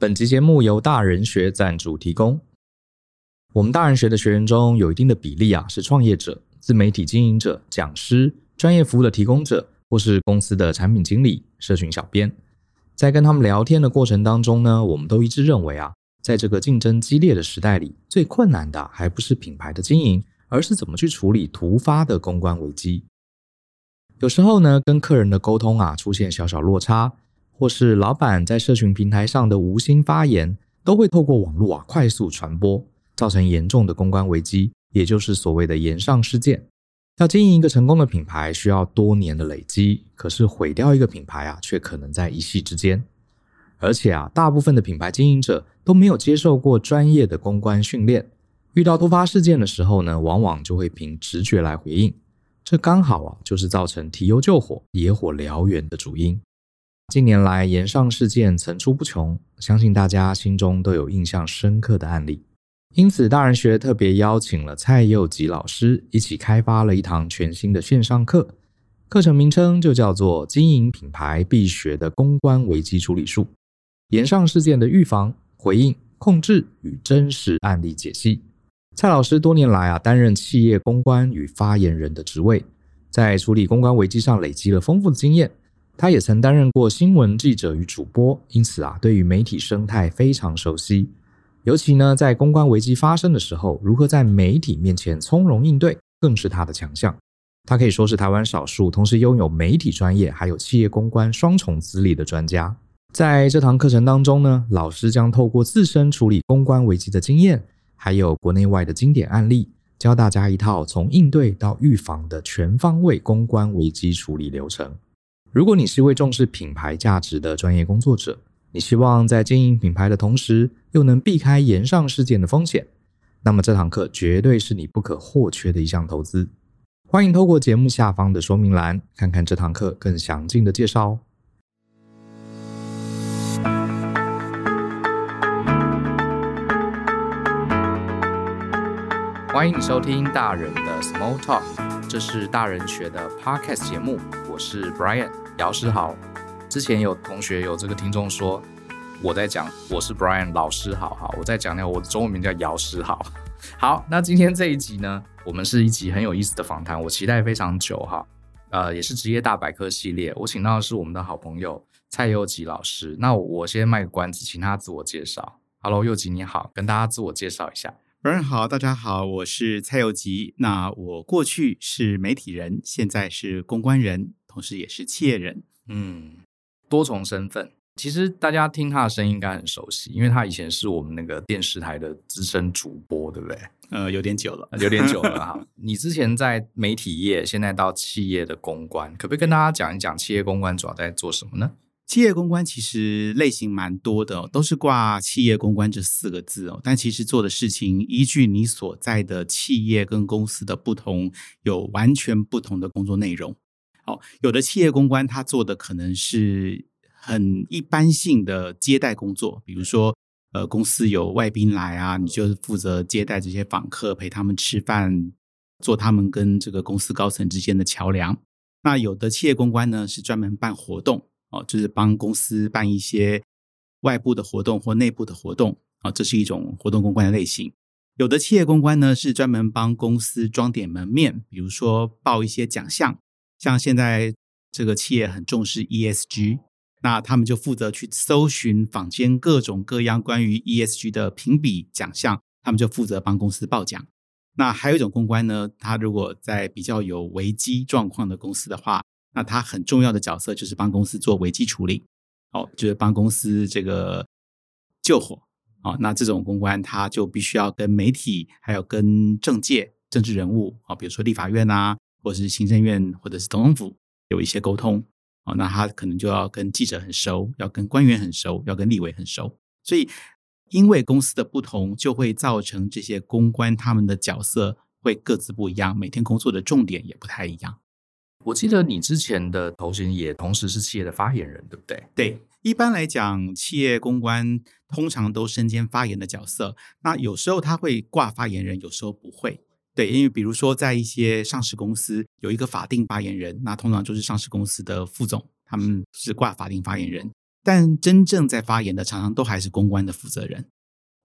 本集节目由大人学赞助提供。我们大人学的学员中有一定的比例啊，是创业者、自媒体经营者、讲师、专业服务的提供者，或是公司的产品经理、社群小编。在跟他们聊天的过程当中呢，我们都一致认为啊，在这个竞争激烈的时代里，最困难的还不是品牌的经营，而是怎么去处理突发的公关危机。有时候呢，跟客人的沟通啊，出现小小落差。或是老板在社群平台上的无心发言，都会透过网络啊快速传播，造成严重的公关危机，也就是所谓的炎上事件。要经营一个成功的品牌，需要多年的累积，可是毁掉一个品牌啊，却可能在一夕之间。而且啊，大部分的品牌经营者都没有接受过专业的公关训练，遇到突发事件的时候呢，往往就会凭直觉来回应，这刚好啊，就是造成提油救火、野火燎原的主因。近年来，炎上事件层出不穷，相信大家心中都有印象深刻的案例。因此，大人学特别邀请了蔡佑吉老师一起开发了一堂全新的线上课，课程名称就叫做《经营品牌必学的公关危机处理术：炎上事件的预防、回应、控制与真实案例解析》。蔡老师多年来啊，担任企业公关与发言人的职位，在处理公关危机上累积了丰富的经验。他也曾担任过新闻记者与主播，因此啊，对于媒体生态非常熟悉。尤其呢，在公关危机发生的时候，如何在媒体面前从容应对，更是他的强项。他可以说是台湾少数同时拥有媒体专业还有企业公关双重资历的专家。在这堂课程当中呢，老师将透过自身处理公关危机的经验，还有国内外的经典案例，教大家一套从应对到预防的全方位公关危机处理流程。如果你是一位重视品牌价值的专业工作者，你希望在经营品牌的同时，又能避开炎上事件的风险，那么这堂课绝对是你不可或缺的一项投资。欢迎透过节目下方的说明栏，看看这堂课更详尽的介绍哦。欢迎收听大人的 Small Talk。这是大人学的 Podcast 节目，我是 Brian 姚诗豪。之前有同学有这个听众说我在讲，我是 Brian 老师好，好，我在讲那我的中文名叫姚诗豪。好，那今天这一集呢，我们是一集很有意思的访谈，我期待非常久哈。呃，也是职业大百科系列，我请到的是我们的好朋友蔡佑吉老师。那我先卖个关子，请他自我介绍。Hello，佑吉你好，跟大家自我介绍一下。主任好，大家好，我是蔡佑吉。那我过去是媒体人，现在是公关人，同时也是企业人。嗯，多重身份。其实大家听他的声音应该很熟悉，因为他以前是我们那个电视台的资深主播，对不对？呃，有点久了，有点久了 哈。你之前在媒体业，现在到企业的公关，可不可以跟大家讲一讲企业公关主要在做什么呢？企业公关其实类型蛮多的，都是挂企业公关这四个字哦，但其实做的事情依据你所在的企业跟公司的不同，有完全不同的工作内容。哦，有的企业公关他做的可能是很一般性的接待工作，比如说呃公司有外宾来啊，你就是负责接待这些访客，陪他们吃饭，做他们跟这个公司高层之间的桥梁。那有的企业公关呢是专门办活动。哦，就是帮公司办一些外部的活动或内部的活动啊，这是一种活动公关的类型。有的企业公关呢是专门帮公司装点门面，比如说报一些奖项，像现在这个企业很重视 ESG，那他们就负责去搜寻坊间各种各样关于 ESG 的评比奖项，他们就负责帮公司报奖。那还有一种公关呢，他如果在比较有危机状况的公司的话。那他很重要的角色就是帮公司做危机处理，哦，就是帮公司这个救火，哦，那这种公关他就必须要跟媒体，还有跟政界、政治人物，啊，比如说立法院啊，或者是行政院，或者是总统府有一些沟通，哦，那他可能就要跟记者很熟，要跟官员很熟，要跟立委很熟，所以因为公司的不同，就会造成这些公关他们的角色会各自不一样，每天工作的重点也不太一样。我记得你之前的头衔也同时是企业的发言人，对不对？对，一般来讲，企业公关通常都身兼发言的角色。那有时候他会挂发言人，有时候不会。对，因为比如说在一些上市公司有一个法定发言人，那通常就是上市公司的副总，他们是挂法定发言人。但真正在发言的，常常都还是公关的负责人。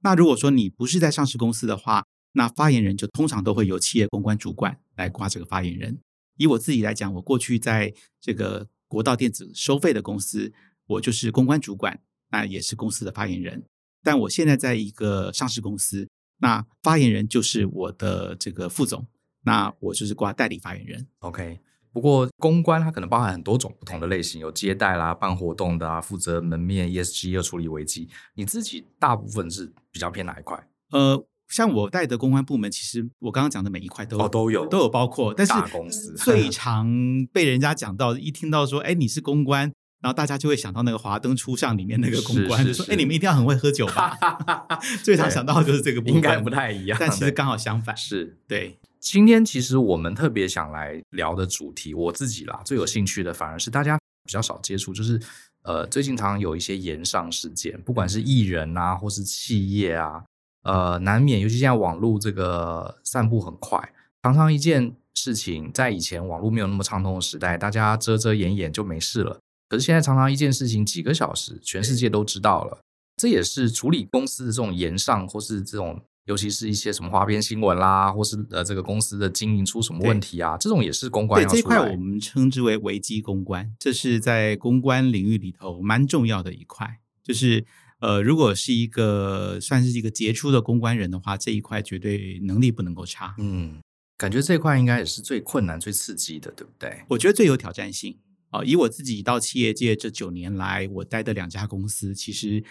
那如果说你不是在上市公司的话，那发言人就通常都会由企业公关主管来挂这个发言人。以我自己来讲，我过去在这个国道电子收费的公司，我就是公关主管，那也是公司的发言人。但我现在在一个上市公司，那发言人就是我的这个副总，那我就是挂代理发言人。OK。不过公关它可能包含很多种不同的类型，有接待啦、办活动的啊、负责门面、ESG 又处理危机。你自己大部分是比较偏哪一块？呃。像我带的公关部门，其实我刚刚讲的每一块都、哦、都有都有包括，但是大公司最 常被人家讲到，一听到说，哎，你是公关，然后大家就会想到那个《华灯初上》里面那个公关，就说，哎，你们一定要很会喝酒吧？最常想到的就是这个部分，应该不太一样，但其实刚好相反。是对。今天其实我们特别想来聊的主题，我自己啦最有兴趣的，反而是大家比较少接触，就是呃，最近常常有一些延上事件，不管是艺人啊，或是企业啊。呃，难免，尤其现在网络这个散布很快，常常一件事情，在以前网络没有那么畅通的时代，大家遮遮掩掩就没事了。可是现在常常一件事情几个小时，全世界都知道了。这也是处理公司的这种延上，或是这种，尤其是一些什么花边新闻啦，或是呃这个公司的经营出什么问题啊，这种也是公关要出来。对，这块我们称之为危机公关，这是在公关领域里头蛮重要的一块，就是。呃，如果是一个算是一个杰出的公关人的话，这一块绝对能力不能够差。嗯，感觉这一块应该也是最困难、最刺激的，对不对？我觉得最有挑战性啊，呃，以我自己到企业界这九年来，我待的两家公司，其实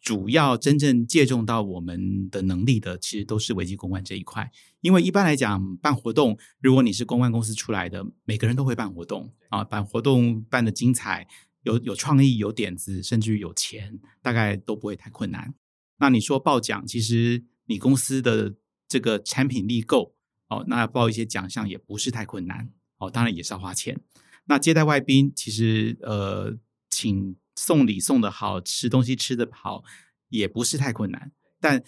主要真正借重到我们的能力的，其实都是危机公关这一块。因为一般来讲，办活动，如果你是公关公司出来的，每个人都会办活动啊，办活动办得精彩。有有创意、有点子，甚至于有钱，大概都不会太困难。那你说报奖，其实你公司的这个产品力够哦，那报一些奖项也不是太困难哦。当然也是要花钱。那接待外宾，其实呃，请送礼送得好，吃东西吃得好，也不是太困难。但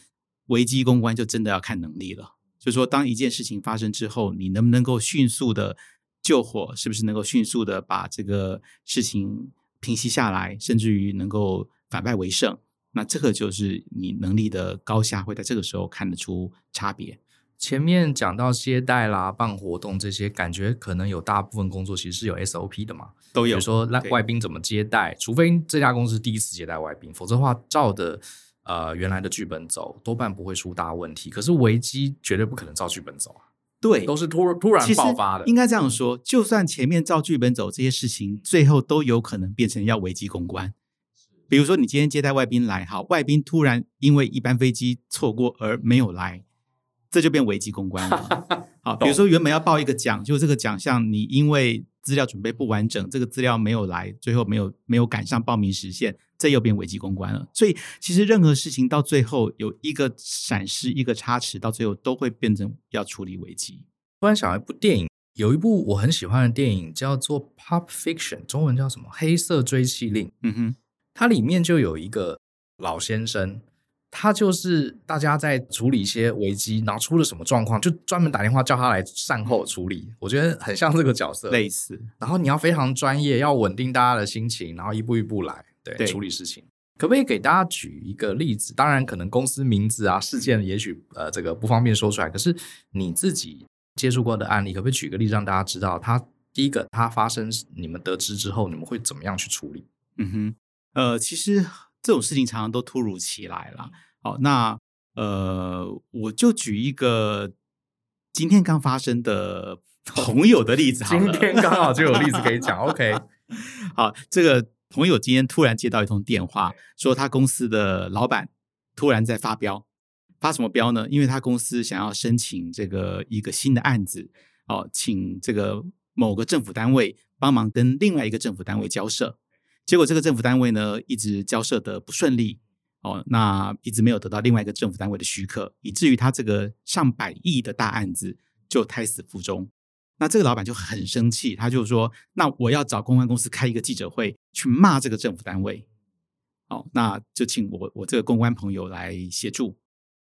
危机公关就真的要看能力了。就是说，当一件事情发生之后，你能不能够迅速的救火？是不是能够迅速的把这个事情平息下来，甚至于能够反败为胜，那这个就是你能力的高下，会在这个时候看得出差别。前面讲到接待啦、办活动这些，感觉可能有大部分工作其实是有 SOP 的嘛，都有。比如说，那外宾怎么接待，除非这家公司第一次接待外宾，否则的话，照的呃原来的剧本走，多半不会出大问题。可是危机绝对不可能照剧本走啊。对，都是突突然爆发的。应该这样说，就算前面照剧本走，这些事情最后都有可能变成要危机公关。比如说，你今天接待外宾来，好，外宾突然因为一班飞机错过而没有来，这就变危机公关了。好，比如说原本要报一个奖，就这个奖项你因为资料准备不完整，这个资料没有来，最后没有没有赶上报名时限。这又变危机公关了，所以其实任何事情到最后有一个闪失、一个差池，到最后都会变成要处理危机。突然想到一部电影，有一部我很喜欢的电影叫做《Pulp Fiction》，中文叫什么？黑色追妻令。嗯哼，它里面就有一个老先生，他就是大家在处理一些危机，然后出了什么状况，就专门打电话叫他来善后处理。我觉得很像这个角色，类似。然后你要非常专业，要稳定大家的心情，然后一步一步来。对，对处理事情，可不可以给大家举一个例子？当然，可能公司名字啊、事件，也许呃这个不方便说出来。可是你自己接触过的案例，可不可以举个例子让大家知道？它第一个，它发生，你们得知之后，你们会怎么样去处理？嗯哼，呃，其实这种事情常常都突如其来了。好，那呃，我就举一个今天刚发生的 朋友的例子好了。今天刚好就有例子可以讲。OK，好，这个。朋友今天突然接到一通电话，说他公司的老板突然在发飙，发什么飙呢？因为他公司想要申请这个一个新的案子，哦，请这个某个政府单位帮忙跟另外一个政府单位交涉，结果这个政府单位呢一直交涉的不顺利，哦，那一直没有得到另外一个政府单位的许可，以至于他这个上百亿的大案子就胎死腹中。那这个老板就很生气，他就说：“那我要找公关公司开一个记者会，去骂这个政府单位。”哦，那就请我我这个公关朋友来协助。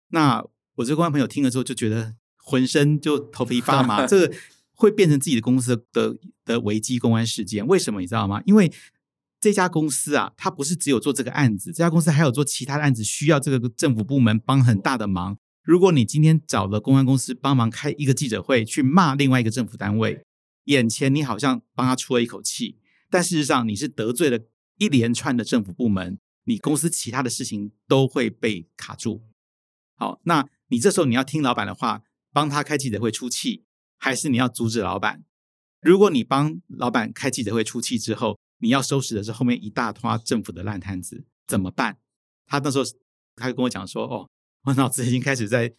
那我这个公关朋友听了之后，就觉得浑身就头皮发麻，这个会变成自己的公司的的危机公关事件。为什么你知道吗？因为这家公司啊，它不是只有做这个案子，这家公司还有做其他的案子，需要这个政府部门帮很大的忙。如果你今天找了公关公司帮忙开一个记者会，去骂另外一个政府单位，眼前你好像帮他出了一口气，但事实上你是得罪了一连串的政府部门，你公司其他的事情都会被卡住。好，那你这时候你要听老板的话，帮他开记者会出气，还是你要阻止老板？如果你帮老板开记者会出气之后，你要收拾的是后面一大摊政府的烂摊子，怎么办？他那时候他就跟我讲说：“哦，我脑子已经开始在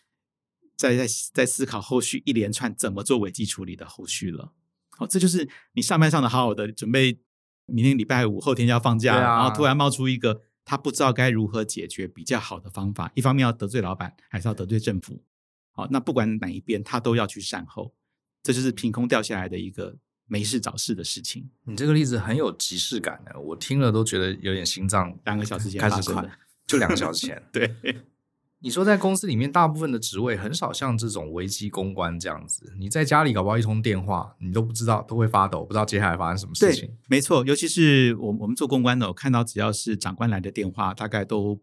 在在在思考后续一连串怎么做危机处理的后续了。”哦，这就是你上班上的好好的，准备明天礼拜五后天就要放假，啊、然后突然冒出一个他不知道该如何解决比较好的方法。一方面要得罪老板，还是要得罪政府？好，那不管哪一边，他都要去善后。这就是凭空掉下来的一个。没事找事的事情，你这个例子很有即视感的，我听了都觉得有点心脏。两个小时前开始快，就两个小时前。对，你说在公司里面，大部分的职位很少像这种危机公关这样子。你在家里搞不好一通电话，你都不知道，都会发抖，不知道接下来发生什么事情。没错，尤其是我我们做公关的，我看到只要是长官来的电话，大概都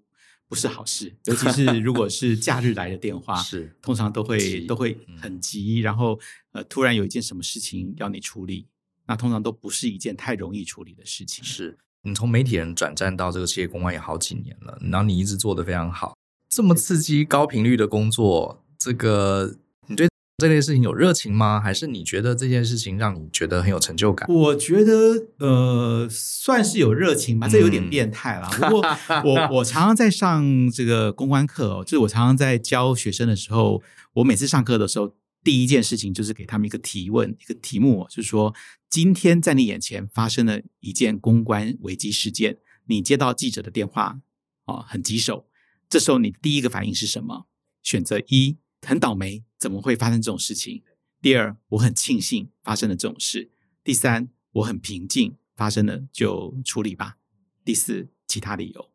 不是好事。尤其是如果是假日来的电话，是通常都会都会很急，然后。呃，突然有一件什么事情要你处理，那通常都不是一件太容易处理的事情。是你从媒体人转战到这个企业公关也好几年了，然后你一直做得非常好，这么刺激、高频率的工作，这个你对这类事情有热情吗？还是你觉得这件事情让你觉得很有成就感？我觉得呃，算是有热情吧，这有点变态了。不过我我常常在上这个公关课哦，就是我常常在教学生的时候，我每次上课的时候。第一件事情就是给他们一个提问，一个题目，就是说，今天在你眼前发生了一件公关危机事件，你接到记者的电话，哦，很棘手，这时候你第一个反应是什么？选择一，很倒霉，怎么会发生这种事情？第二，我很庆幸发生了这种事。第三，我很平静，发生了就处理吧。第四，其他理由。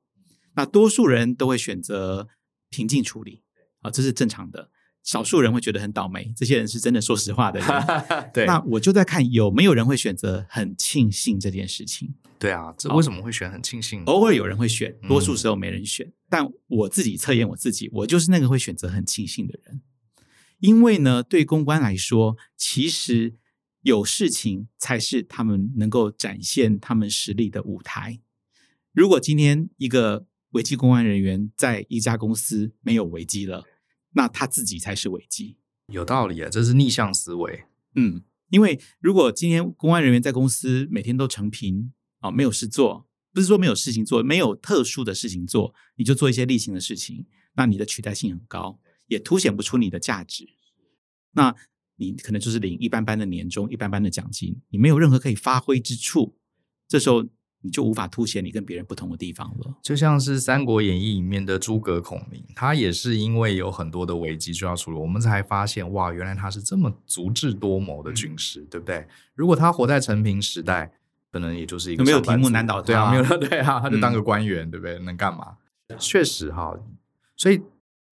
那多数人都会选择平静处理，啊，这是正常的。少数人会觉得很倒霉，这些人是真的说实话的人。对，那我就在看有没有人会选择很庆幸这件事情。对啊，这为什么会选很庆幸？偶尔有人会选，多数时候没人选。嗯、但我自己测验我自己，我就是那个会选择很庆幸的人。因为呢，对公关来说，其实有事情才是他们能够展现他们实力的舞台。如果今天一个危机公关人员在一家公司没有危机了。那他自己才是危机，有道理啊，这是逆向思维。嗯，因为如果今天公安人员在公司每天都成平啊，没有事做，不是说没有事情做，没有特殊的事情做，你就做一些例行的事情，那你的取代性很高，也凸显不出你的价值。那你可能就是领一般般的年终，一般般的奖金，你没有任何可以发挥之处，这时候。你就无法凸显你跟别人不同的地方了。就像是《三国演义》里面的诸葛孔明，他也是因为有很多的危机需要处理，我们才发现哇，原来他是这么足智多谋的军师，嗯、对不对？如果他活在陈平时代，可能也就是一个没有题目难倒他，对啊，没有对啊，他就当个官员，嗯、对不对？能干嘛？确实哈，所以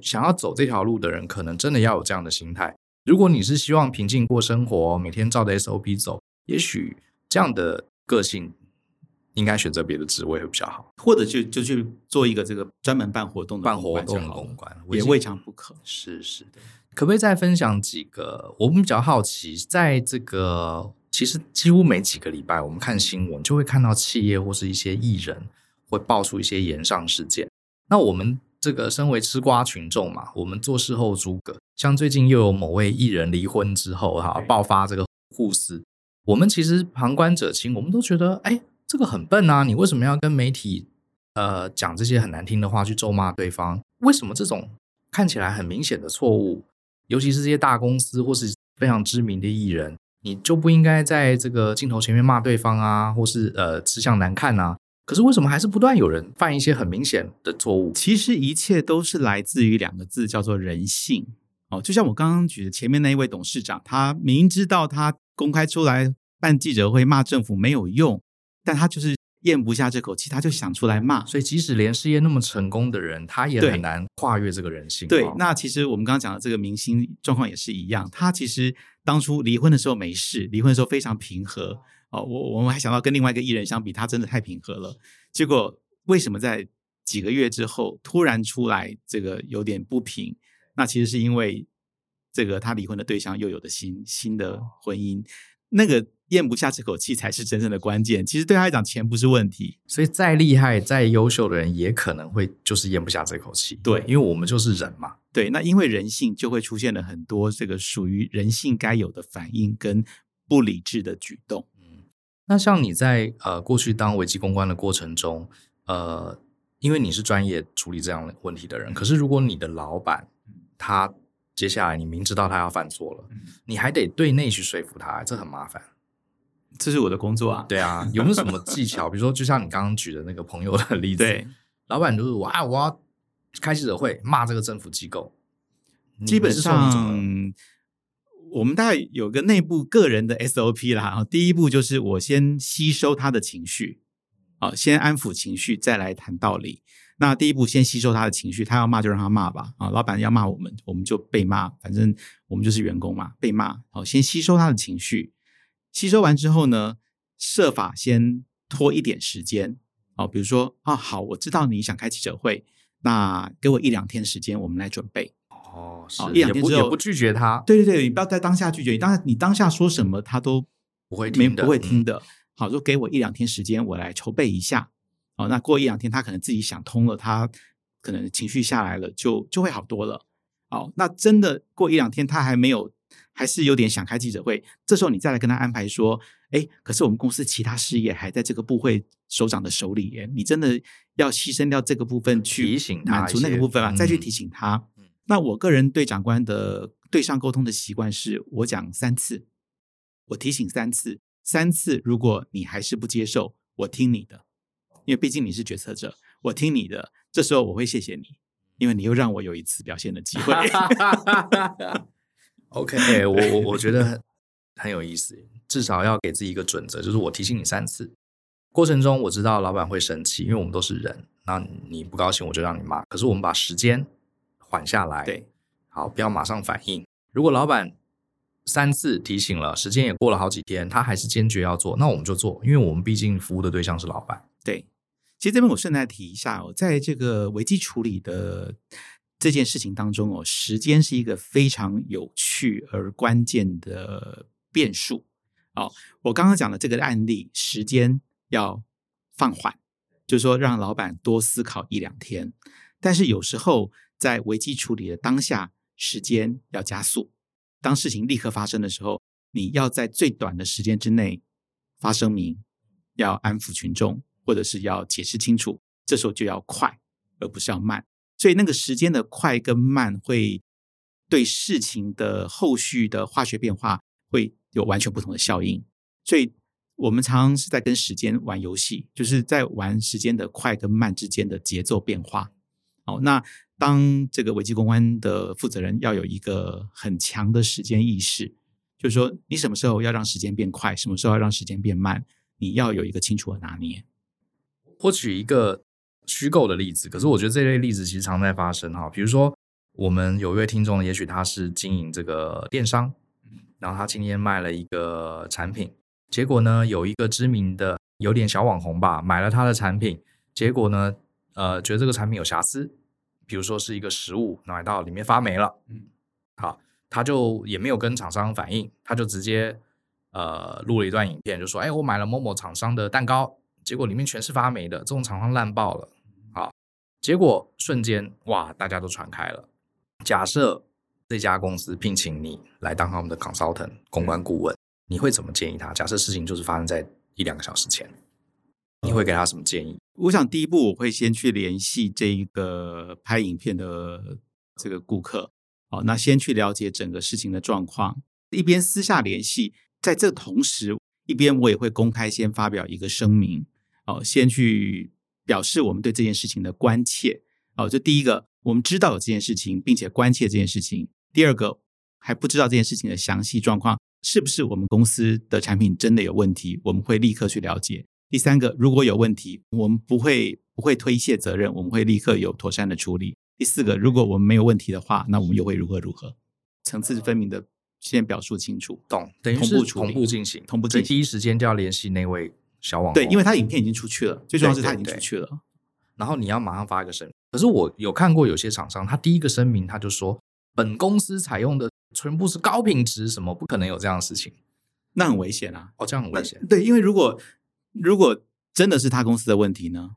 想要走这条路的人，可能真的要有这样的心态。如果你是希望平静过生活，每天照着 SOP 走，也许这样的个性。应该选择别的职位会比较好，或者就就去做一个这个专门办活动的办活动的公关，也未尝不可。是是，可不可以再分享几个？我们比较好奇，在这个其实几乎每几个礼拜，我们看新闻就会看到企业或是一些艺人会爆出一些炎上事件。那我们这个身为吃瓜群众嘛，我们做事后诸葛，像最近又有某位艺人离婚之后哈，爆发这个互撕，我们其实旁观者清，我们都觉得哎。这个很笨啊！你为什么要跟媒体呃讲这些很难听的话去咒骂对方？为什么这种看起来很明显的错误，尤其是这些大公司或是非常知名的艺人，你就不应该在这个镜头前面骂对方啊，或是呃吃相难看啊？可是为什么还是不断有人犯一些很明显的错误？其实一切都是来自于两个字，叫做人性。哦，就像我刚刚举的前面那一位董事长，他明知道他公开出来办记者会骂政府没有用。但他就是咽不下这口气，他就想出来骂。所以，即使连事业那么成功的人，他也很难跨越这个人性。对，那其实我们刚刚讲的这个明星状况也是一样。他其实当初离婚的时候没事，离婚的时候非常平和哦，我我们还想到跟另外一个艺人相比，他真的太平和了。结果为什么在几个月之后突然出来这个有点不平？那其实是因为这个他离婚的对象又有了新新的婚姻，那个咽不下这口气才是真正的关键。其实对他来讲，钱不是问题，所以再厉害、再优秀的人也可能会就是咽不下这口气。对，因为我们就是人嘛。对，那因为人性就会出现了很多这个属于人性该有的反应跟不理智的举动。嗯，那像你在呃过去当危机公关的过程中，呃，因为你是专业处理这样的问题的人，可是如果你的老板他接下来你明知道他要犯错了，你还得对内去说服他，这很麻烦。这是我的工作啊。对啊，有没有什么技巧？比如说，就像你刚刚举的那个朋友的例子，对，老板就是我啊，我要。开记者会骂这个政府机构，基本上我们大概有个内部个人的 SOP 啦。第一步就是我先吸收他的情绪，啊，先安抚情绪，再来谈道理。那第一步先吸收他的情绪，他要骂就让他骂吧。啊，老板要骂我们，我们就被骂，反正我们就是员工嘛，被骂。好，先吸收他的情绪，吸收完之后呢，设法先拖一点时间。哦，比如说啊，好，我知道你想开记者会。那给我一两天时间，我们来准备。哦，是一两天之后也不拒绝他。对对对，你不要在当下拒绝，你当下你当下说什么，他都不会听的，不会听的。好，就给我一两天时间，我来筹备一下。哦，那过一两天，他可能自己想通了，他可能情绪下来了，就就会好多了。哦，那真的过一两天，他还没有，还是有点想开记者会，这时候你再来跟他安排说。哎，可是我们公司其他事业还在这个部会首长的手里耶，你真的要牺牲掉这个部分去提醒他，满足那个部分嘛？再去提醒他。嗯、那我个人对长官的对上沟通的习惯是，我讲三次，我提醒三次，三次如果你还是不接受，我听你的，因为毕竟你是决策者，我听你的。这时候我会谢谢你，因为你又让我有一次表现的机会。OK，我我我觉得很 很有意思。至少要给自己一个准则，就是我提醒你三次，过程中我知道老板会生气，因为我们都是人。那你不高兴，我就让你骂。可是我们把时间缓下来，对，好，不要马上反应。如果老板三次提醒了，时间也过了好几天，他还是坚决要做，那我们就做，因为我们毕竟服务的对象是老板。对，其实这边我顺带提一下哦，在这个危机处理的这件事情当中哦，时间是一个非常有趣而关键的变数。哦，我刚刚讲的这个案例，时间要放缓，就是说让老板多思考一两天。但是有时候在危机处理的当下，时间要加速。当事情立刻发生的时候，你要在最短的时间之内发声明，要安抚群众，或者是要解释清楚。这时候就要快，而不是要慢。所以那个时间的快跟慢，会对事情的后续的化学变化会。有完全不同的效应，所以我们常常是在跟时间玩游戏，就是在玩时间的快跟慢之间的节奏变化。好，那当这个危机公关的负责人要有一个很强的时间意识，就是说你什么时候要让时间变快，什么时候要让时间变慢，你要有一个清楚的拿捏。我举一个虚构的例子，可是我觉得这类例子其实常在发生哈。比如说，我们有一位听众，也许他是经营这个电商。然后他今天卖了一个产品，结果呢，有一个知名的有点小网红吧，买了他的产品，结果呢，呃，觉得这个产品有瑕疵，比如说是一个食物买到里面发霉了，嗯，好，他就也没有跟厂商反映，他就直接呃录了一段影片，就说，哎，我买了某某厂商的蛋糕，结果里面全是发霉的，这种厂商烂爆了，好，结果瞬间哇，大家都传开了，假设。这家公司聘请你来当他们的 consultant 公关顾问，你会怎么建议他？假设事情就是发生在一两个小时前，你会给他什么建议？我想第一步我会先去联系这一个拍影片的这个顾客，好，那先去了解整个事情的状况，一边私下联系，在这同时，一边我也会公开先发表一个声明，哦，先去表示我们对这件事情的关切，哦，这第一个，我们知道有这件事情，并且关切这件事情。第二个还不知道这件事情的详细状况，是不是我们公司的产品真的有问题？我们会立刻去了解。第三个，如果有问题，我们不会不会推卸责任，我们会立刻有妥善的处理。第四个，如果我们没有问题的话，那我们又会如何如何？层次分明的先表述清楚，懂？等于是同步进行，同步进行，第一时间就要联系那位小网红，对，因为他影片已经出去了，最重要是他已经出去了，然后你要马上发一个声明。可是我有看过有些厂商，他第一个声明他就说，本公司采用的全部是高品质，什么不可能有这样的事情，那很危险啊！哦，这样很危险。对，因为如果如果真的是他公司的问题呢？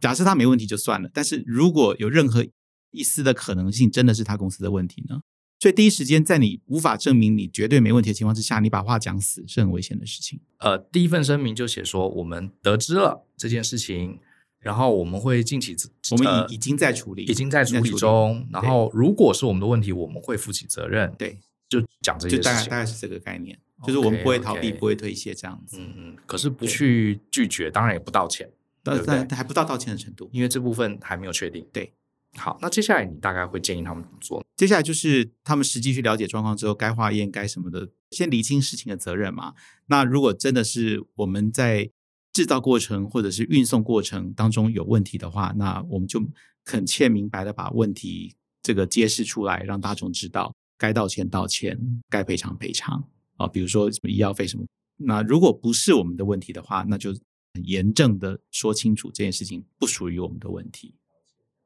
假设他没问题就算了，但是如果有任何一丝的可能性，真的是他公司的问题呢？所以第一时间在你无法证明你绝对没问题的情况之下，你把话讲死是很危险的事情。呃，第一份声明就写说我们得知了这件事情，然后我们会尽起，我们已、呃、已经在处理，已经在处理中。然后如果是我们的问题，我们会负起责任。对，就讲这些事情，就大概大概是这个概念就是我们不会逃避，okay. 不会推卸这样子。嗯嗯，可是不去拒绝，当然也不道歉。但但还不到道歉的程度，因为这部分还没有确定。对，好，那接下来你大概会建议他们怎么做？接下来就是他们实际去了解状况之后，该化验该什么的，先厘清事情的责任嘛。那如果真的是我们在制造过程或者是运送过程当中有问题的话，那我们就恳切明白的把问题这个揭示出来，让大众知道该道歉道歉，该赔偿赔偿啊。比如说什么医药费什么，那如果不是我们的问题的话，那就。很严正的说清楚这件事情不属于我们的问题。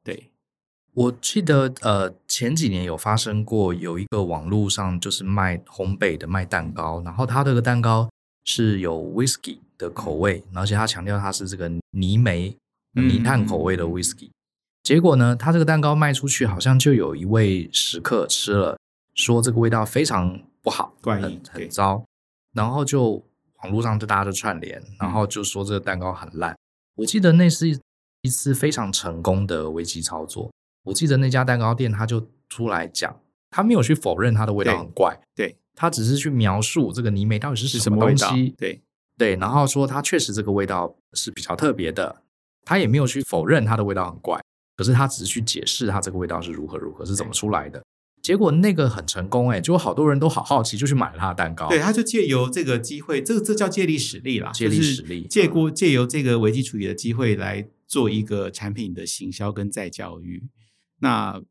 对，我记得呃前几年有发生过，有一个网络上就是卖烘焙的卖蛋糕，然后他这个蛋糕是有 whisky 的口味，而且他强调他是这个泥煤泥炭口味的 whisky。结果呢，他这个蛋糕卖出去，好像就有一位食客吃了，说这个味道非常不好，怪，很很糟，然后就。网络上就大家就串联，然后就说这个蛋糕很烂。我记得那是一次非常成功的危机操作。我记得那家蛋糕店他就出来讲，他没有去否认它的味道很怪，对，对他只是去描述这个泥煤到底是什么东西，对对，然后说它确实这个味道是比较特别的。他也没有去否认它的味道很怪，可是他只是去解释它这个味道是如何如何是怎么出来的。结果那个很成功哎，就好多人都好好奇，就去买了他的蛋糕。对，他就借由这个机会，这个这叫借力使力啦，借力使力，借过借由这个危机处理的机会来做一个产品的行销跟再教育，那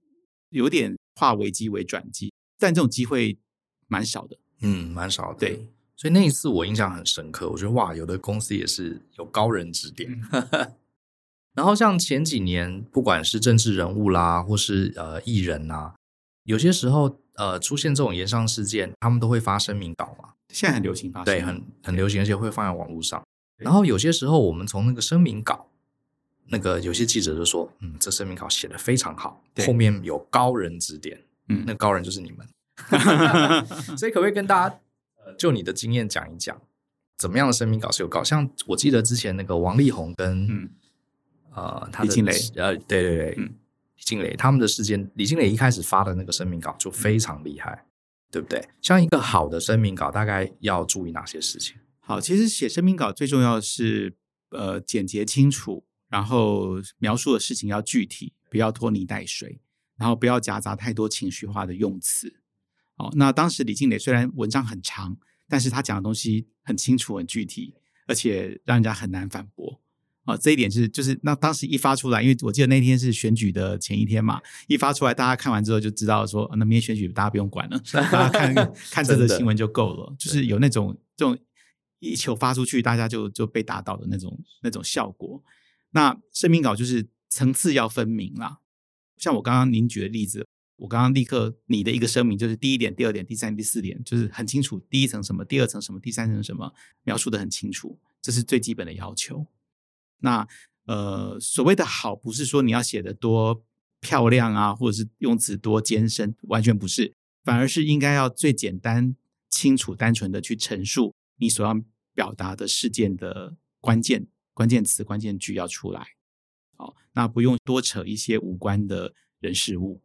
有点化危机为转机，但这种机会蛮少的，嗯，蛮少的。对，所以那一次我印象很深刻，我觉得哇，有的公司也是有高人指点。嗯、然后像前几年，不管是政治人物啦，或是呃艺人啊。有些时候，呃，出现这种炎上事件，他们都会发声明稿嘛。现在很流行发声，对，很很流行，而且会放在网络上。然后有些时候，我们从那个声明稿，那个有些记者就说：“嗯，这声明稿写的非常好，后面有高人指点。”嗯，那高人就是你们。所以，可不可以跟大家就你的经验讲一讲，怎么样的声明稿是有高？像我记得之前那个王力宏跟、嗯、呃，他的李静蕾，呃，对对对，嗯。李静蕾他们的事件，李静蕾一开始发的那个声明稿就非常厉害，对不对？像一个好的声明稿，大概要注意哪些事情？好，其实写声明稿最重要的是呃简洁清楚，然后描述的事情要具体，不要拖泥带水，然后不要夹杂太多情绪化的用词。哦，那当时李静蕾虽然文章很长，但是他讲的东西很清楚、很具体，而且让人家很难反驳。啊，这一点是就是那当时一发出来，因为我记得那天是选举的前一天嘛，一发出来，大家看完之后就知道说，那明天选举大家不用管了，大家看 看这个新闻就够了，就是有那种这种一球发出去，大家就就被打倒的那种那种效果。那声明稿就是层次要分明啦，像我刚刚您举的例子，我刚刚立刻你的一个声明就是第一点、第二点、第三、第四点，就是很清楚，第一层什么，第二层什么，第三层什么，描述的很清楚，这是最基本的要求。那呃，所谓的好，不是说你要写的多漂亮啊，或者是用词多艰深，完全不是，反而是应该要最简单、清楚、单纯的去陈述你所要表达的事件的关键、关键词、关键句要出来。好，那不用多扯一些无关的人事物，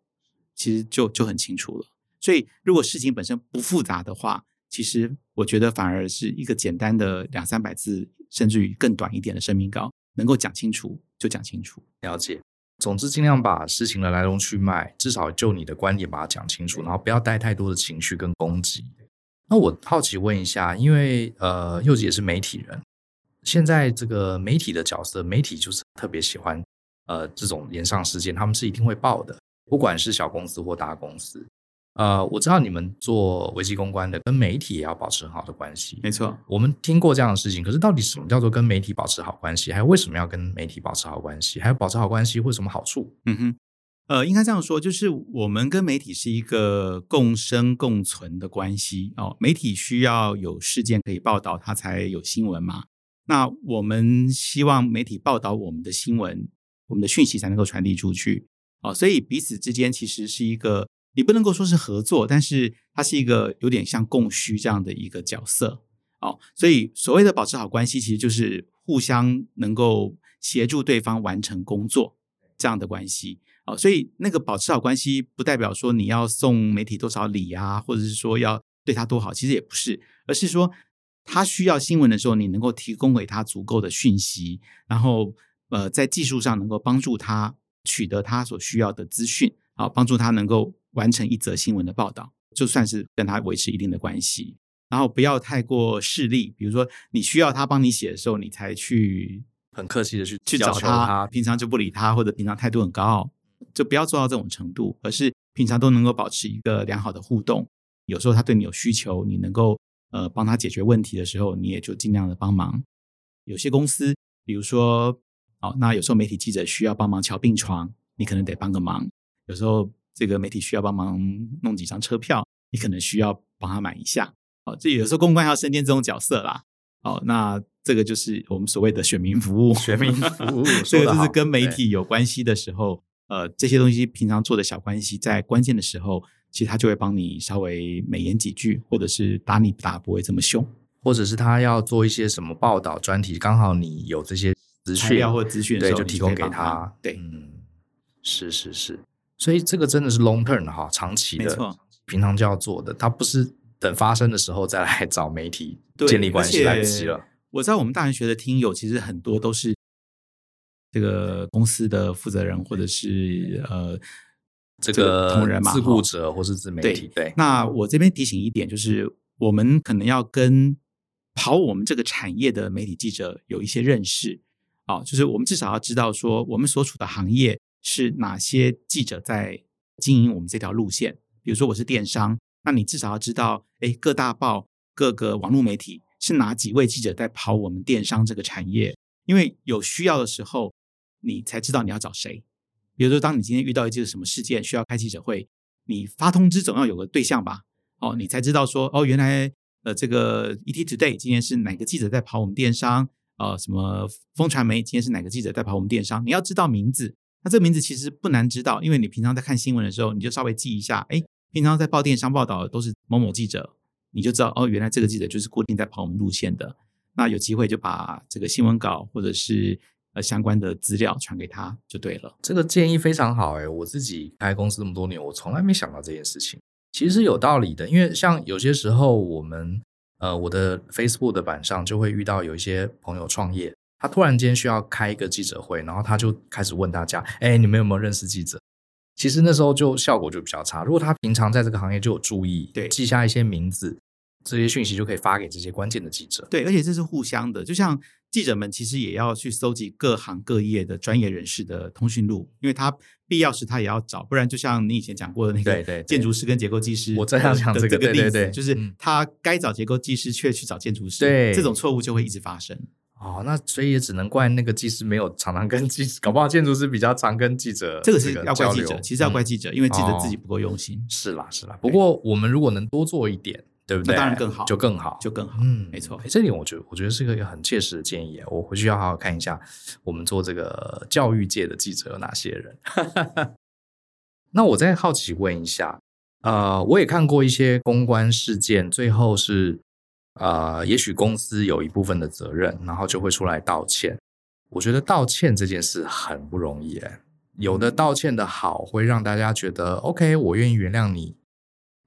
其实就就很清楚了。所以，如果事情本身不复杂的话，其实我觉得反而是一个简单的两三百字，甚至于更短一点的声明稿。能够讲清楚就讲清楚，了解。总之，尽量把事情的来龙去脉，至少就你的观点把它讲清楚，然后不要带太多的情绪跟攻击。那我好奇问一下，因为呃，柚子也是媒体人，现在这个媒体的角色，媒体就是特别喜欢呃这种连上事件，他们是一定会报的，不管是小公司或大公司。呃，我知道你们做危机公关的，跟媒体也要保持很好的关系。没错，我们听过这样的事情，可是到底什么叫做跟媒体保持好关系？还有为什么要跟媒体保持好关系？还有保持好关系会有什么好处？嗯哼，呃，应该这样说，就是我们跟媒体是一个共生共存的关系哦。媒体需要有事件可以报道，它才有新闻嘛。那我们希望媒体报道我们的新闻，我们的讯息才能够传递出去哦。所以彼此之间其实是一个。你不能够说是合作，但是它是一个有点像供需这样的一个角色哦。所以所谓的保持好关系，其实就是互相能够协助对方完成工作这样的关系哦。所以那个保持好关系，不代表说你要送媒体多少礼啊，或者是说要对他多好，其实也不是，而是说他需要新闻的时候，你能够提供给他足够的讯息，然后呃，在技术上能够帮助他取得他所需要的资讯，啊，帮助他能够。完成一则新闻的报道，就算是跟他维持一定的关系，然后不要太过势利。比如说，你需要他帮你写的时候，你才去很客气的去去找他，平常就不理他，或者平常态度很高傲，就不要做到这种程度，而是平常都能够保持一个良好的互动。有时候他对你有需求，你能够呃帮他解决问题的时候，你也就尽量的帮忙。有些公司，比如说，哦，那有时候媒体记者需要帮忙瞧病床，你可能得帮个忙。有时候。这个媒体需要帮忙弄几张车票，你可能需要帮他买一下。哦，这有时候公关要身兼这种角色啦。哦，那这个就是我们所谓的选民服务，选民服务。这个就是跟媒体有关系的时候，呃，这些东西平常做的小关系，在关键的时候，其实他就会帮你稍微美言几句，或者是打你打不会这么凶，或者是他要做一些什么报道专题，刚好你有这些资讯或资讯对，就提供给他。对，嗯，是是是。所以这个真的是 long term 的哈，长期的，没错，平常就要做的，他不是等发生的时候再来找媒体建立关系来不及了。我在我们大人学的听友其实很多都是这个公司的负责人，或者是呃这个同仁嘛，自雇者或是自媒体。对，对，那我这边提醒一点，就是我们可能要跟跑我们这个产业的媒体记者有一些认识啊，就是我们至少要知道说我们所处的行业。是哪些记者在经营我们这条路线？比如说我是电商，那你至少要知道，哎，各大报、各个网络媒体是哪几位记者在跑我们电商这个产业？因为有需要的时候，你才知道你要找谁。比如说，当你今天遇到一件什么事件需要开记者会，你发通知总要有个对象吧？哦，你才知道说，哦，原来呃，这个 ET Today 今天是哪个记者在跑我们电商？呃，什么风传媒今天是哪个记者在跑我们电商？你要知道名字。那这个名字其实不难知道，因为你平常在看新闻的时候，你就稍微记一下，哎，平常在报电商报道都是某某记者，你就知道哦，原来这个记者就是固定在跑我们路线的。那有机会就把这个新闻稿或者是呃相关的资料传给他就对了。这个建议非常好哎，我自己开公司这么多年，我从来没想到这件事情，其实是有道理的。因为像有些时候我们呃我的 Facebook 的版上就会遇到有一些朋友创业。他突然间需要开一个记者会，然后他就开始问大家：“哎，你们有没有认识记者？”其实那时候就效果就比较差。如果他平常在这个行业就有注意，对，记下一些名字，这些讯息就可以发给这些关键的记者。对，而且这是互相的。就像记者们其实也要去搜集各行各业的专业人士的通讯录，因为他必要时他也要找，不然就像你以前讲过的那个建筑师跟结构技师，我这样讲这个例子，就是他该找结构技师却去找建筑师，对，这种错误就会一直发生。哦，那所以也只能怪那个技师没有常常跟记者，搞不好建筑师比较常跟记者。这个是要怪记者，其实要怪记者，嗯、因为记者自己不够用心。哦、是啦，是啦。不过我们如果能多做一点，对不对？当然更好，就更好，就更好。嗯，没错。这点我觉得，我觉得是一个很切实的建议。我回去要好好看一下，我们做这个教育界的记者有哪些人。那我再好奇问一下，呃，我也看过一些公关事件，最后是。呃，也许公司有一部分的责任，然后就会出来道歉。我觉得道歉这件事很不容易诶，有的道歉的好，会让大家觉得 OK，我愿意原谅你。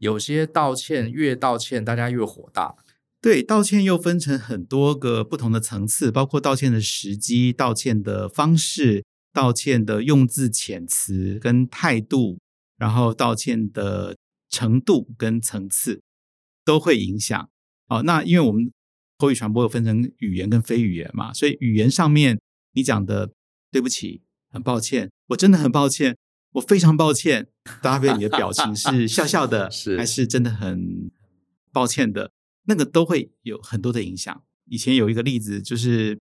有些道歉越道歉，大家越火大。对，道歉又分成很多个不同的层次，包括道歉的时机、道歉的方式、道歉的用字遣词跟态度，然后道歉的程度跟层次都会影响。哦，那因为我们口语传播有分成语言跟非语言嘛，所以语言上面你讲的对不起，很抱歉，我真的很抱歉，我非常抱歉，搭配你的表情是笑笑的，是还是真的很抱歉的，那个都会有很多的影响。以前有一个例子，就是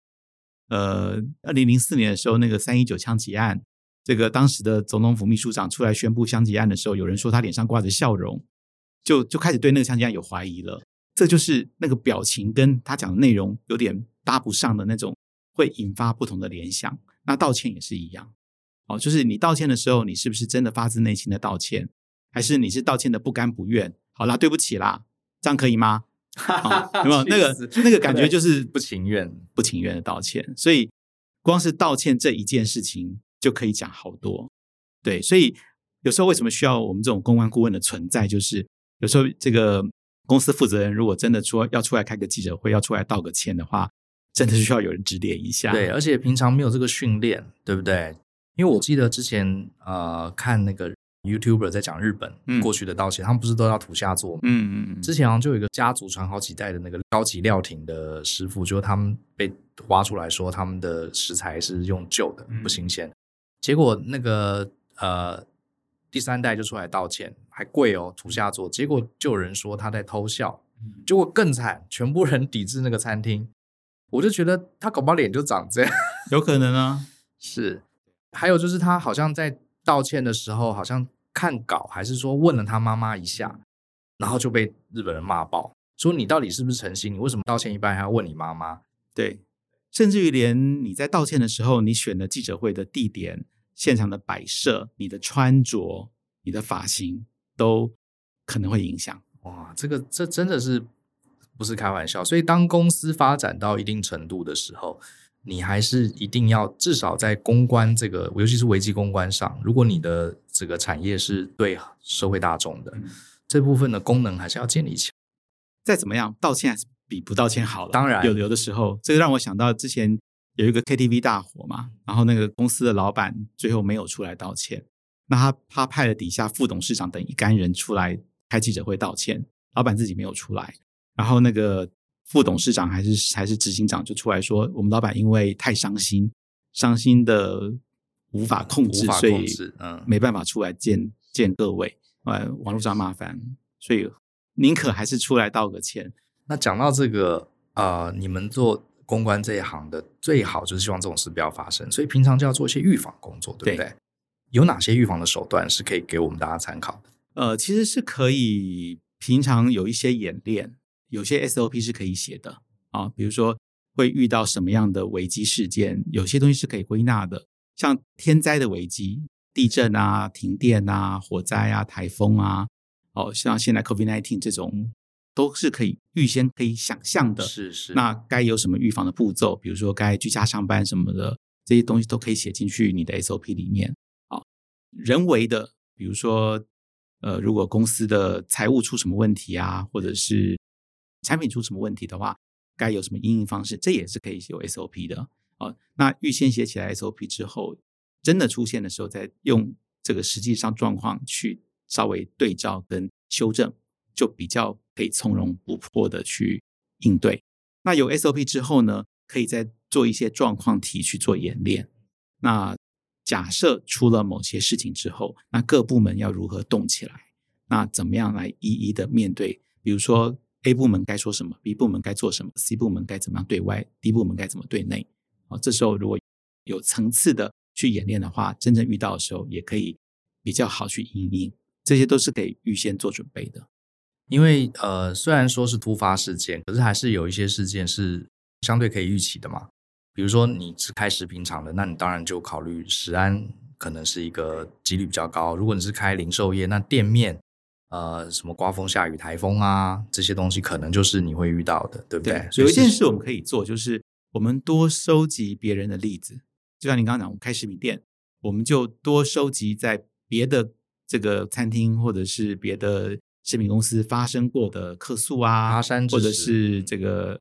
呃，二零零四年的时候，那个三一九枪击案，这个当时的总统府秘书长出来宣布枪击案的时候，有人说他脸上挂着笑容，就就开始对那个枪击案有怀疑了。这就是那个表情跟他讲的内容有点搭不上的那种，会引发不同的联想。那道歉也是一样。哦，就是你道歉的时候，你是不是真的发自内心的道歉，还是你是道歉的不甘不愿？好啦，对不起啦，这样可以吗？哦、有没有那个那个感觉就是不情愿、不情愿的道歉？所以光是道歉这一件事情就可以讲好多。对，所以有时候为什么需要我们这种公关顾问的存在？就是有时候这个公司负责人如果真的说要出来开个记者会，要出来道个歉的话，真的需要有人指点一下。对，而且平常没有这个训练，对不对？因为我记得之前呃看那个 YouTuber 在讲日本过去的道歉，嗯、他们不是都要土下座吗？嗯嗯嗯。之前好像就有一个家族传好几代的那个高级料亭的师傅，就是他们被挖出来说他们的食材是用旧的，不新鲜。嗯、结果那个呃第三代就出来道歉，还跪哦土下座，结果就有人说他在偷笑，结果更惨，全部人抵制那个餐厅。我就觉得他搞不好脸就长这样，有可能啊，是。还有就是，他好像在道歉的时候，好像看稿，还是说问了他妈妈一下，然后就被日本人骂爆，说你到底是不是诚心？你为什么道歉一半还要问你妈妈？对，甚至于连你在道歉的时候，你选的记者会的地点、现场的摆设、你的穿着、你的发型，都可能会影响。哇，这个这真的是不是开玩笑？所以当公司发展到一定程度的时候。你还是一定要至少在公关这个，尤其是危机公关上，如果你的这个产业是对社会大众的，嗯、这部分的功能还是要建立起来。再怎么样，道歉还是比不道歉好了。当然，有有的时候，这个让我想到之前有一个 KTV 大火嘛，然后那个公司的老板最后没有出来道歉，那他他派了底下副董事长等一干人出来开记者会道歉，老板自己没有出来，然后那个。副董事长还是还是执行长就出来说，我们老板因为太伤心，伤心的无法控制，控制所以嗯没办法出来见见各位，呃，网络上麻烦，所以宁可还是出来道个歉。那讲到这个，呃，你们做公关这一行的最好就是希望这种事不要发生，所以平常就要做一些预防工作，对不对？对。有哪些预防的手段是可以给我们大家参考的？呃，其实是可以平常有一些演练。有些 SOP 是可以写的啊，比如说会遇到什么样的危机事件，有些东西是可以归纳的，像天灾的危机，地震啊、停电啊、火灾啊、台风啊，哦，像现在 COVID-19 这种都是可以预先可以想象的。是是。那该有什么预防的步骤？比如说该居家上班什么的，这些东西都可以写进去你的 SOP 里面。啊，人为的，比如说呃，如果公司的财务出什么问题啊，或者是产品出什么问题的话，该有什么应应方式，这也是可以有 SOP 的啊。那预先写起来 SOP 之后，真的出现的时候，再用这个实际上状况去稍微对照跟修正，就比较可以从容不迫的去应对。那有 SOP 之后呢，可以再做一些状况题去做演练。那假设出了某些事情之后，那各部门要如何动起来？那怎么样来一一的面对？比如说。A 部门该说什么，B 部门该做什么，C 部门该怎么样对外，D 部门该怎么对内。啊，这时候如果有层次的去演练的话，真正遇到的时候也可以比较好去应应。这些都是可以预先做准备的。因为呃，虽然说是突发事件，可是还是有一些事件是相对可以预期的嘛。比如说你是开食品厂的，那你当然就考虑食安可能是一个几率比较高。如果你是开零售业，那店面。呃，什么刮风下雨、台风啊，这些东西可能就是你会遇到的，对不对？对，有一件事我们可以做，就是我们多收集别人的例子。就像你刚刚讲，我们开食品店，我们就多收集在别的这个餐厅或者是别的食品公司发生过的客诉啊，或者是这个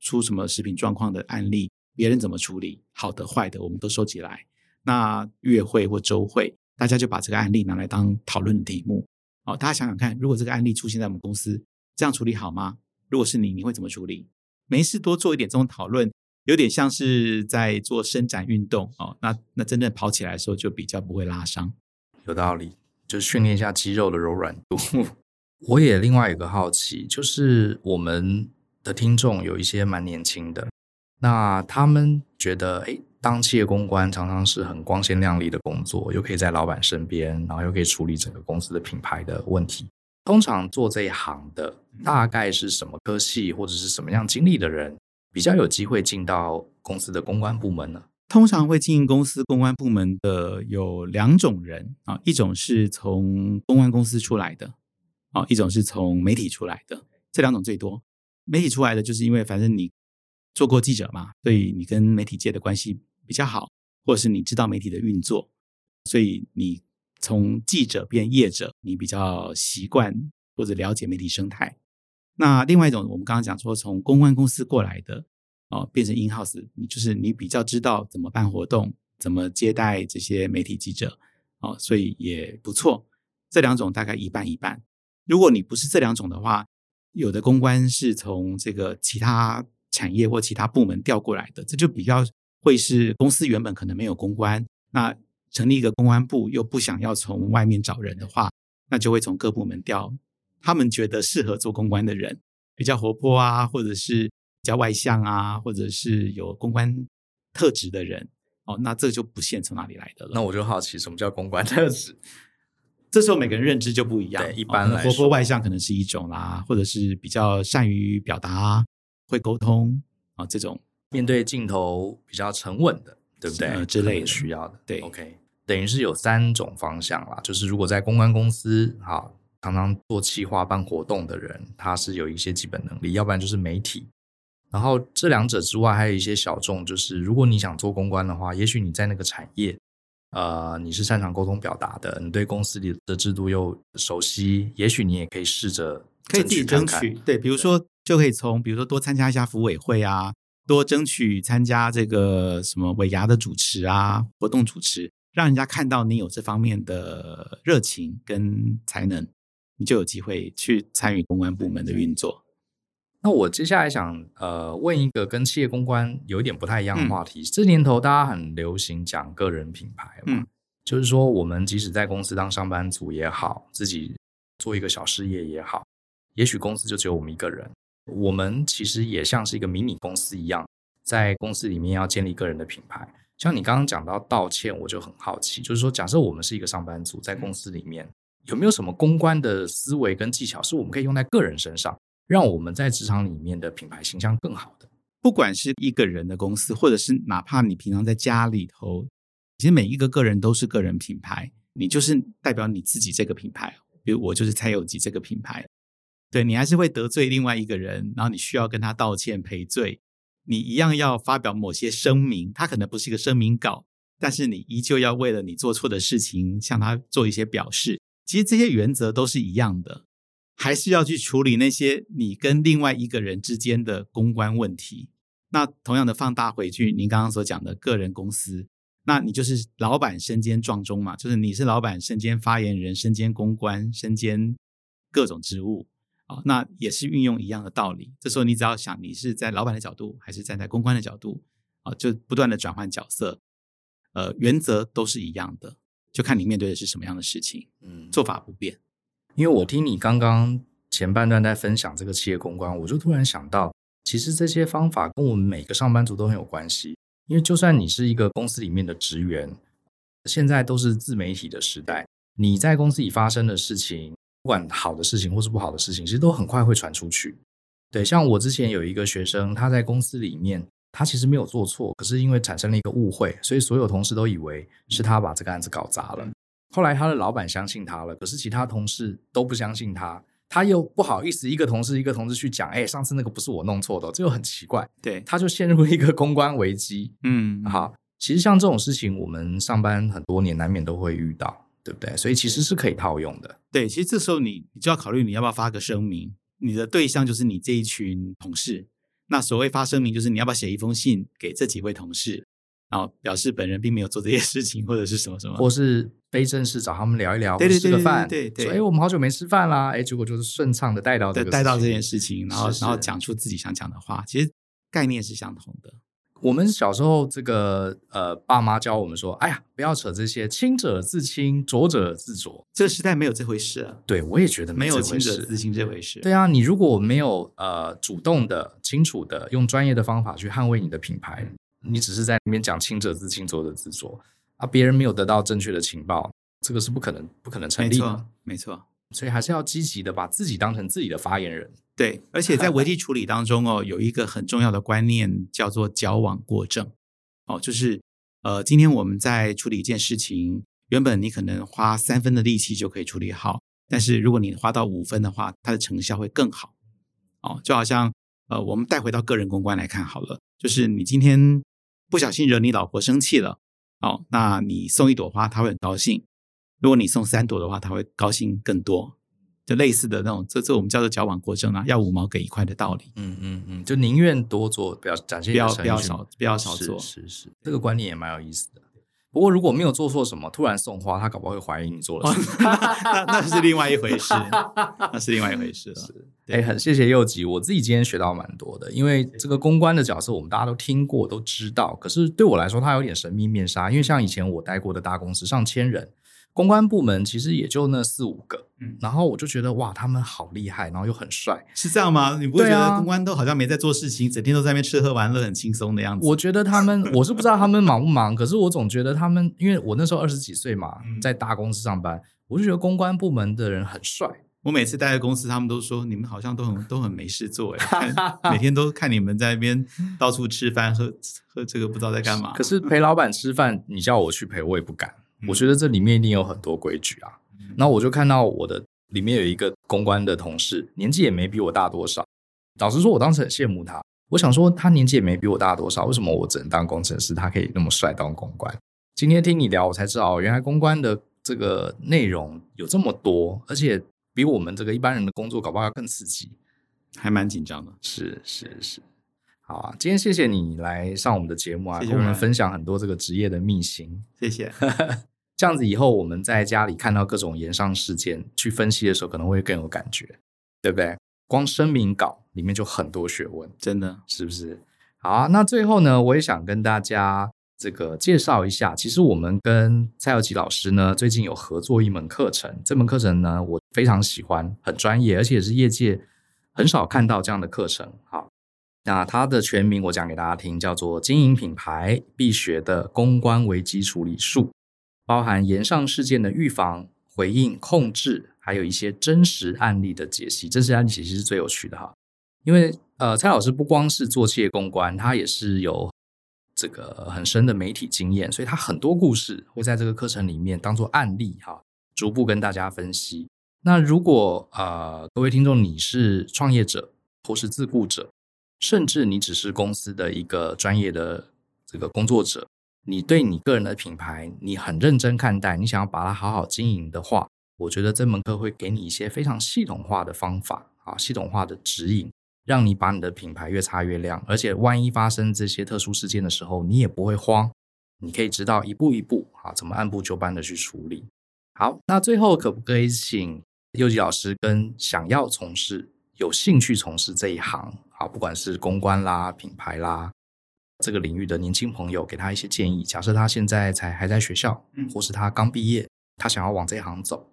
出什么食品状况的案例，别人怎么处理，好的、坏的，我们都收集来。那月会或周会，大家就把这个案例拿来当讨论的题目。哦，大家想想看，如果这个案例出现在我们公司，这样处理好吗？如果是你，你会怎么处理？没事，多做一点这种讨论，有点像是在做伸展运动哦。那那真正跑起来的时候，就比较不会拉伤。有道理，就是训练一下肌肉的柔软度。我也另外有个好奇，就是我们的听众有一些蛮年轻的，那他们觉得，哎，当企业公关常常是很光鲜亮丽的工作，又可以在老板身边，然后又可以处理整个公司的品牌的问题。通常做这一行的，大概是什么科系或者是什么样经历的人，比较有机会进到公司的公关部门呢？通常会进公司公关部门的有两种人啊，一种是从公关公司出来的。啊，一种是从媒体出来的，这两种最多。媒体出来的，就是因为反正你做过记者嘛，所以你跟媒体界的关系比较好，或者是你知道媒体的运作，所以你从记者变业者，你比较习惯或者了解媒体生态。那另外一种，我们刚刚讲说从公关公司过来的，哦，变成 in house，就是你比较知道怎么办活动，怎么接待这些媒体记者，哦，所以也不错。这两种大概一半一半。如果你不是这两种的话，有的公关是从这个其他产业或其他部门调过来的，这就比较会是公司原本可能没有公关，那成立一个公关部又不想要从外面找人的话，那就会从各部门调他们觉得适合做公关的人，比较活泼啊，或者是比较外向啊，或者是有公关特质的人，哦，那这就不限从哪里来的了。那我就好奇，什么叫公关特质？这时候每个人认知就不一样。对，一般来说，活泼外向可能是一种啦，或者是比较善于表达、会沟通啊，这种面对镜头比较沉稳的，对不对？呃、之类的需要的。对，OK，等于是有三种方向啦。就是如果在公关公司，哈，常常做企划、办活动的人，他是有一些基本能力；要不然就是媒体。然后这两者之外，还有一些小众，就是如果你想做公关的话，也许你在那个产业。呃，你是擅长沟通表达的，你对公司里的制度又熟悉，也许你也可以试着可以自己争取。对，比如说就可以从，比如说多参加一下服委会啊，多争取参加这个什么尾牙的主持啊，活动主持，让人家看到你有这方面的热情跟才能，你就有机会去参与公关部门的运作。那我接下来想呃问一个跟企业公关有一点不太一样的话题。嗯、这年头大家很流行讲个人品牌嘛，嗯、就是说我们即使在公司当上班族也好，自己做一个小事业也好，也许公司就只有我们一个人，我们其实也像是一个迷你公司一样，在公司里面要建立个人的品牌。像你刚刚讲到道歉，我就很好奇，就是说假设我们是一个上班族，在公司里面有没有什么公关的思维跟技巧，是我们可以用在个人身上？让我们在职场里面的品牌形象更好的，不管是一个人的公司，或者是哪怕你平常在家里头，其实每一个个人都是个人品牌，你就是代表你自己这个品牌。比如我就是蔡有吉这个品牌，对，你还是会得罪另外一个人，然后你需要跟他道歉赔罪，你一样要发表某些声明，他可能不是一个声明稿，但是你依旧要为了你做错的事情向他做一些表示。其实这些原则都是一样的。还是要去处理那些你跟另外一个人之间的公关问题。那同样的放大回去，您刚刚所讲的个人公司，那你就是老板身兼撞钟嘛，就是你是老板身兼发言人、身兼公关、身兼各种职务啊。那也是运用一样的道理。这时候你只要想，你是在老板的角度，还是站在公关的角度啊，就不断的转换角色。呃，原则都是一样的，就看你面对的是什么样的事情，嗯，做法不变。因为我听你刚刚前半段在分享这个企业公关，我就突然想到，其实这些方法跟我们每个上班族都很有关系。因为就算你是一个公司里面的职员，现在都是自媒体的时代，你在公司里发生的事情，不管好的事情或是不好的事情，其实都很快会传出去。对，像我之前有一个学生，他在公司里面，他其实没有做错，可是因为产生了一个误会，所以所有同事都以为是他把这个案子搞砸了。后来他的老板相信他了，可是其他同事都不相信他，他又不好意思一个同事一个同事去讲，哎，上次那个不是我弄错的，这又很奇怪，对，他就陷入了一个公关危机。嗯，好，其实像这种事情，我们上班很多年难免都会遇到，对不对？所以其实是可以套用的。对，其实这时候你你就要考虑你要不要发个声明，你的对象就是你这一群同事，那所谓发声明就是你要不要写一封信给这几位同事。然后表示本人并没有做这些事情，或者是什么什么，或是非正式找他们聊一聊，对对对，吃个饭，对对，说哎，我们好久没吃饭啦，哎，结果就是顺畅的带到这个带到这件事情，然后然后讲出自己想讲的话，其实概念是相同的。我们小时候这个呃，爸妈教我们说，哎呀，不要扯这些，清者自清，浊者自浊。这个时代没有这回事啊。对，我也觉得没，没有清者自清这回事。对啊，你如果没有呃主动的、清楚的用专业的方法去捍卫你的品牌，你只是在里面讲清者自清，浊者自浊啊，别人没有得到正确的情报，这个是不可能、不可能成立的。没错，没错。所以还是要积极的把自己当成自己的发言人。对，而且在危机处理当中哦，有一个很重要的观念叫做矫枉过正。哦，就是呃，今天我们在处理一件事情，原本你可能花三分的力气就可以处理好，但是如果你花到五分的话，它的成效会更好。哦，就好像呃，我们带回到个人公关来看好了，就是你今天不小心惹你老婆生气了，哦，那你送一朵花，她会很高兴。如果你送三朵的话，他会高兴更多，就类似的那种，这这我们叫做矫枉过正啊，要五毛给一块的道理。嗯嗯嗯，就宁愿多做，不要展现不要不要少不要少做，是是，是，这个观念也蛮有意思的。不过如果没有做错什么，突然送花，他搞不好会怀疑你做了什么，那那是另外一回事，那是另外一回事了。哎，很谢谢祐吉，我自己今天学到蛮多的，因为这个公关的角色我们大家都听过都知道，可是对我来说它有点神秘面纱，因为像以前我待过的大公司上千人。公关部门其实也就那四五个，嗯，然后我就觉得哇，他们好厉害，然后又很帅，是这样吗？你不会觉得公关都好像没在做事情，啊、整天都在那边吃喝玩乐，很轻松的样子？我觉得他们，我是不知道他们忙不忙，可是我总觉得他们，因为我那时候二十几岁嘛，在大公司上班，我就觉得公关部门的人很帅。我每次待在公司，他们都说你们好像都很都很没事做，哎，每天都看你们在那边到处吃饭喝喝这个，不知道在干嘛。可是陪老板吃饭，你叫我去陪，我也不敢。我觉得这里面一定有很多规矩啊。然后我就看到我的里面有一个公关的同事，年纪也没比我大多少。老实说，我当时很羡慕他。我想说，他年纪也没比我大多少，为什么我只能当工程师，他可以那么帅当公关？今天听你聊，我才知道，原来公关的这个内容有这么多，而且比我们这个一般人的工作搞不好要更刺激，还蛮紧张的。是是是。好啊，今天谢谢你来上我们的节目啊，谢谢跟我们分享很多这个职业的秘辛。谢谢。这样子以后我们在家里看到各种炎上事件去分析的时候，可能会更有感觉，对不对？光声明稿里面就很多学问，真的是不是？好啊，那最后呢，我也想跟大家这个介绍一下，其实我们跟蔡耀吉老师呢最近有合作一门课程，这门课程呢我非常喜欢，很专业，而且也是业界很少看到这样的课程。好。那它的全名我讲给大家听，叫做《经营品牌必学的公关危机处理术》，包含延上事件的预防、回应、控制，还有一些真实案例的解析。真实案例解析是最有趣的哈，因为呃，蔡老师不光是做企业公关，他也是有这个很深的媒体经验，所以他很多故事会在这个课程里面当做案例哈，逐步跟大家分析。那如果呃各位听众你是创业者或是自雇者，甚至你只是公司的一个专业的这个工作者，你对你个人的品牌你很认真看待，你想要把它好好经营的话，我觉得这门课会给你一些非常系统化的方法啊，系统化的指引，让你把你的品牌越擦越亮。而且万一发生这些特殊事件的时候，你也不会慌，你可以知道一步一步啊，怎么按部就班的去处理。好，那最后可不可以请幼吉老师跟想要从事、有兴趣从事这一行？啊，不管是公关啦、品牌啦，这个领域的年轻朋友，给他一些建议。假设他现在才还在学校，嗯，或是他刚毕业，他想要往这一行走，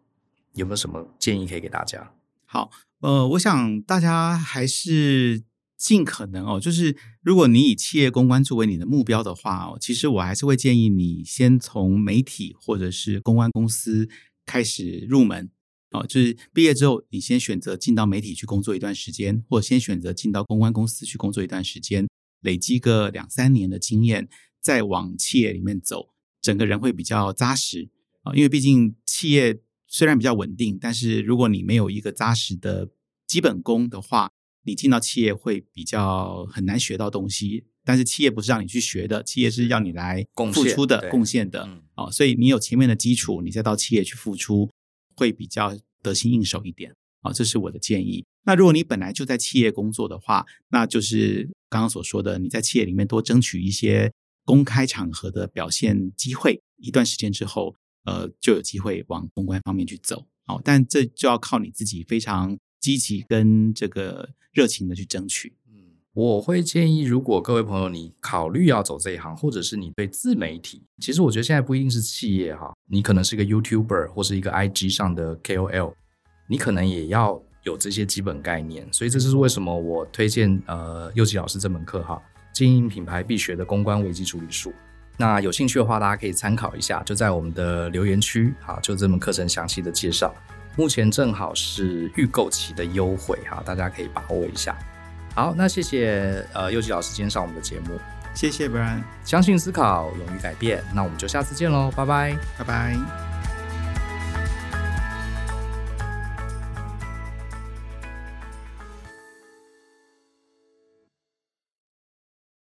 有没有什么建议可以给大家？好，呃，我想大家还是尽可能哦，就是如果你以企业公关作为你的目标的话哦，其实我还是会建议你先从媒体或者是公关公司开始入门。哦，就是毕业之后，你先选择进到媒体去工作一段时间，或者先选择进到公关公司去工作一段时间，累积个两三年的经验，再往企业里面走，整个人会比较扎实啊。因为毕竟企业虽然比较稳定，但是如果你没有一个扎实的基本功的话，你进到企业会比较很难学到东西。但是企业不是让你去学的，企业是要你来付出的、贡献的啊。所以你有前面的基础，你再到企业去付出。会比较得心应手一点啊，这是我的建议。那如果你本来就在企业工作的话，那就是刚刚所说的，你在企业里面多争取一些公开场合的表现机会，一段时间之后，呃，就有机会往公关方面去走。好，但这就要靠你自己非常积极跟这个热情的去争取。嗯，我会建议，如果各位朋友你考虑要走这一行，或者是你对自媒体，其实我觉得现在不一定是企业哈，你可能是一个 YouTuber 或是一个 IG 上的 KOL，你可能也要有这些基本概念。所以这就是为什么我推荐呃佑吉老师这门课哈，经营品牌必学的公关危机处理术。那有兴趣的话，大家可以参考一下，就在我们的留言区哈，就这门课程详细的介绍。目前正好是预购期的优惠哈，大家可以把握一下。好，那谢谢呃佑吉老师今天上我们的节目，谢谢 Brian，相信思考，勇于改变，那我们就下次见喽，拜拜，拜拜。